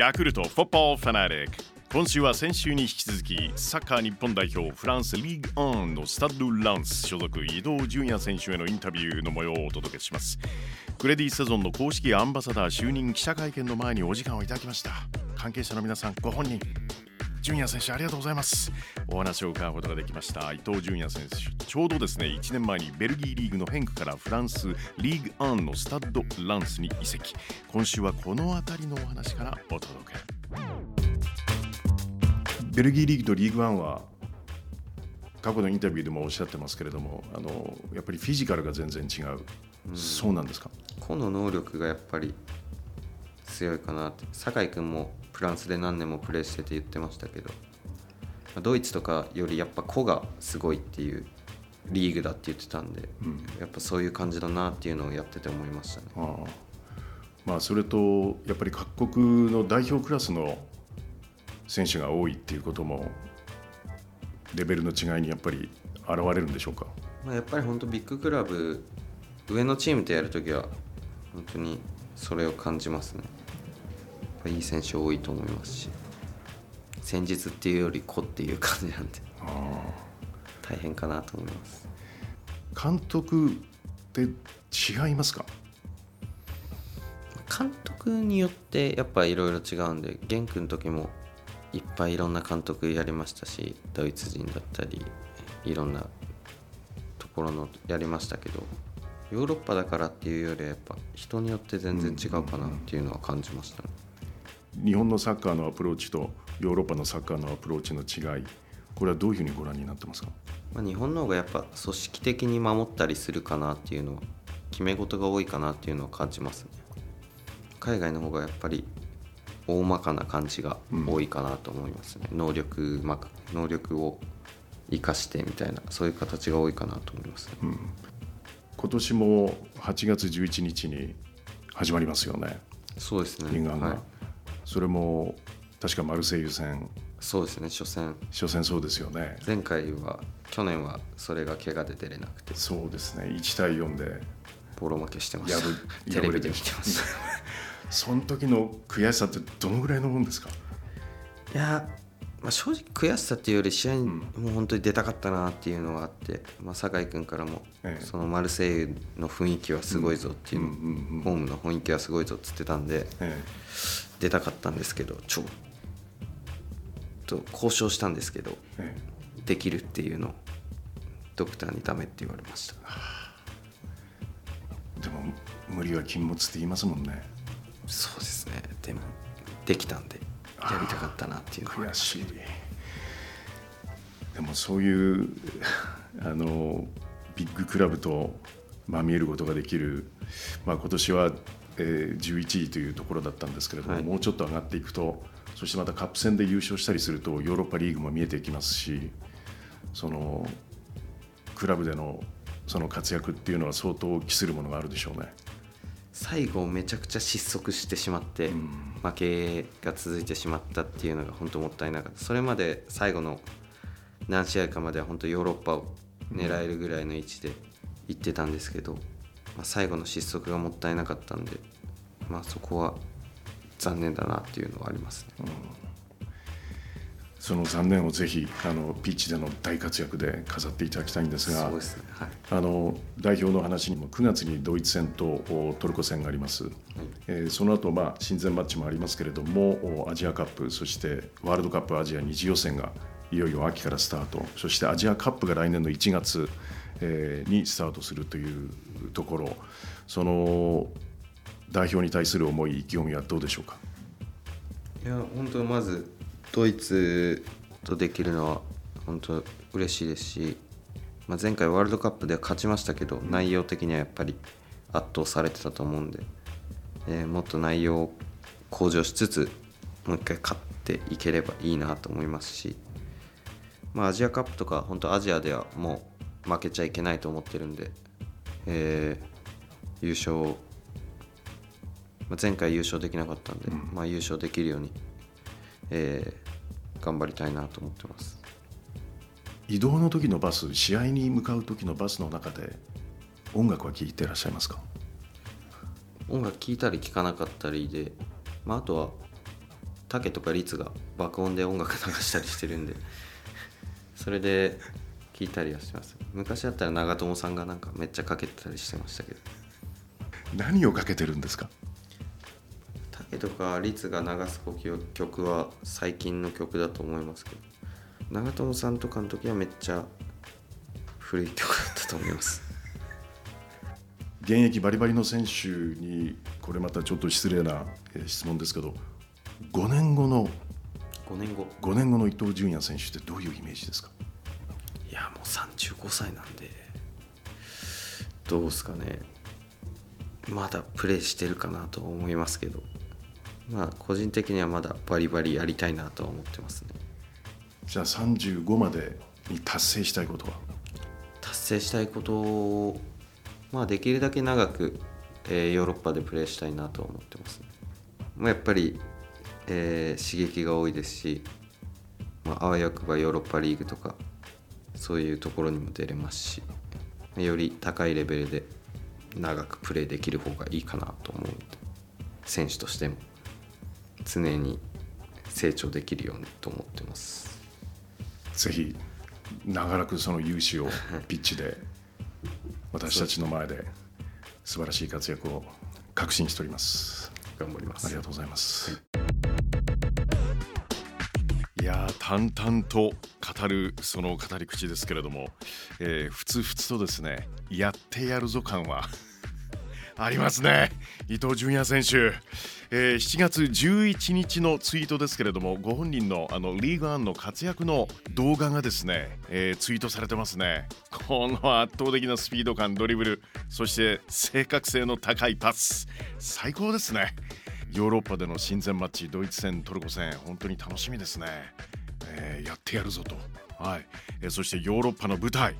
ヤクルトフォッポーファナリック今週は先週に引き続きサッカー日本代表フランスリーグオンのスタッド・ランス所属伊藤純也選手へのインタビューの模様をお届けします。クレディセゾンの公式アンバサダー就任記者会見の前にお時間をいただきました。関係者の皆さんご本人。純也選手ありがとうございます。お話を伺うことができました。伊藤純也選手ちょうどですね1年前にベルギーリーグのヘンクからフランスリーグアンのスタッド・ランスに移籍。今週はこの辺りのお話からお届け。ベルギーリーグとリーグワンは過去のインタビューでもおっしゃってますけれどもあのやっぱりフィジカルが全然違う、うん、そうなんですか？個の能力がやっぱり強いかなって。酒井君もフランスで何年もプレーしてて言ってましたけどドイツとかよりやっぱ個がすごいっていうリーグだって言ってたんで、うん、やっぱそういう感じだなっていうのをやってて思いましたね。あまあ、それとやっぱり各国の代表クラスの選手が多いっていうこともレベルの違いにやっぱり現れるんでしょうか、まあ、やっぱり本当ビッグクラブ上のチームとやるときは本当にそれを感じますね。いい選手多いと思いますし戦術っていうより個っていう感じなんで大変かなと思います。監督って違いますか？監督によってやっぱいろいろ違うんで玄君の時もいっぱいいろんな監督やりましたしドイツ人だったりいろんなところのやりましたけどヨーロッパだからっていうよりはやっぱ人によって全然違うかなっていうのは感じましたね。日本のサッカーのアプローチとヨーロッパのサッカーのアプローチの違いこれはどういうふうにご覧になってますか、まあ、日本の方がやっぱ組織的に守ったりするかなっていうのは決め事が多いかなっていうのは感じますね。海外の方がやっぱり大まかな感じが多いかなと思いますね、うん、能力、まあ、能力を生かしてみたいなそういう形が多いかなと思います、ね、うん、今年も8月11日に始まりますよね。そうですね、はい、それも確かマルセイユ戦。そうですね初戦。初戦そうですよね。前回は去年はそれが怪我で出れなくて。そうですね。1対4でボロ負けしてました テレビで見てましたその時の悔しさってどのぐらいのもんですか？いや、まあ、正直悔しさっていうより試合にもう本当に出たかったなっていうのがあって、まあ、酒井君からも、そのマルセイユの雰囲気はすごいぞっていう,、ホームの雰囲気はすごいぞっつってたんで、ええ出たかったんですけどちょっと交渉したんですけど、ええ、できるっていうのをドクターにダメって言われました。でも無理は禁物って言いますもんね。そうですね。でもできたんでやりたかったなっていう悔しい。でもそういう あのビッグクラブと、まあ、見えることができる、まあ、今年はえー、11位というところだったんですけれども、はい、もうちょっと上がっていくとそしてまたカップ戦で優勝したりするとヨーロッパリーグも見えてきますしそのクラブでのその活躍っていうのは相当期するものがあるでしょうね。最後めちゃくちゃ失速してしまって、うん、負けが続いてしまったっていうのが本当もったいなかった。それまで最後の何試合かまでは本当ヨーロッパを狙えるぐらいの位置で行ってたんですけど、まあ、最後の失速がもったいなかったんで、まあ、そこは残念だなっていうのはありますね。うん。その残念をぜひあのピッチでの大活躍で飾っていただきたいんですが、ね。はい、あの代表の話にも9月にドイツ戦とトルコ戦があります、はい、えー、その後、まあ親善マッチもありますけれどもアジアカップそしてワールドカップアジア二次予選がいよいよ秋からスタート。そしてアジアカップが来年の1月、えー、にスタートするというところ。その代表に対する思い意気込みはどうでしょうか？いや本当まずドイツとできるのは本当嬉しいですし、まあ、前回ワールドカップでは勝ちましたけど内容的にはやっぱり圧倒されてたと思うんで、えー、もっと内容を向上しつつもう一回勝っていければいいなと思いますし、まあ、アジアカップとか本当アジアではもう負けちゃいけないと思ってるんで、えー、優勝まあ、前回優勝できなかったんで、うん、まあ、優勝できるように、えー、頑張りたいなと思ってます。移動の時のバス試合に向かう時のバスの中で音楽は聴いてらっしゃいますか？音楽聴いたり聴かなかったりで、まあ、あとは竹とか律が爆音で音楽流したりしてるんでそれで聞いたりはします。昔だったら長友さんがなんかめっちゃかけてたりしてましたけど。何をかけてるんですか？竹とか律が流す曲は最近の曲だと思いますけど。長友さんとかの時はめっちゃ古い曲だったと思います。現役バリバリの選手にこれまたちょっと失礼な質問ですけど5年後の5年後。5年後の伊東純也選手ってどういうイメージですか？いやもう35歳なんでどうですかね。まだプレーしてるかなと思いますけど。まあ個人的にはまだバリバリやりたいなとは思ってますね。じゃあ35までに達成したいことは？達成したいことをまあできるだけ長く、えー、ヨーロッパでプレーしたいなと思ってますね、まあ、やっぱり、えー、刺激が多いですし、まあ、あわよくばヨーロッパリーグとかそういうところにも出れますしより高いレベルで長くプレーできる方がいいかなと思う選手としても常に成長できるようにと思ってます。ぜひ長らくその勇姿を ピッチで私たちの前で素晴らしい活躍を確信しております。頑張ります。ありがとうございます、はいいや淡々と語るその語り口ですけれども、えー、ふつふつとですねやってやるぞ感は ありますね。伊東純也選手、えー、7月11日のツイートですけれどもご本人のあのリーグワンの活躍の動画がですね、えー、ツイートされてますね。この圧倒的なスピード感ドリブルそして正確性の高いパス最高ですね。ヨーロッパでの親善マッチドイツ戦トルコ戦本当に楽しみですね、えー、やってやるぞと、はい。えー、そしてヨーロッパの舞台、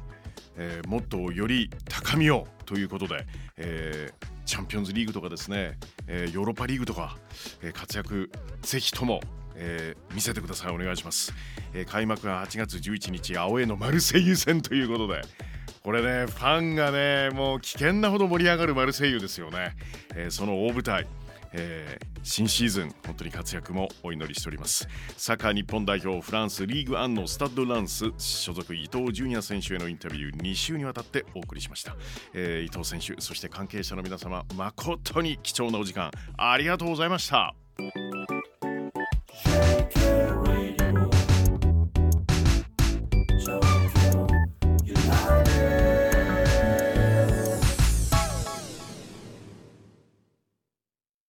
えー、もっとより高みをということで、えー、チャンピオンズリーグとかですね、えー、ヨーロッパリーグとか、えー、活躍ぜひともえー、見せてください。お願いします、えー、開幕は8月11日青江のマルセイユ戦ということでこれねファンがねもう危険なほど盛り上がるマルセイユですよね、えー、その大舞台えー、新シーズン本当に活躍もお祈りしております。サッカー日本代表フランスリーグアンのスタッド・ランス所属伊藤純也選手へのインタビュー2週にわたってお送りしました、えー、伊藤選手そして関係者の皆様誠に貴重なお時間ありがとうございました。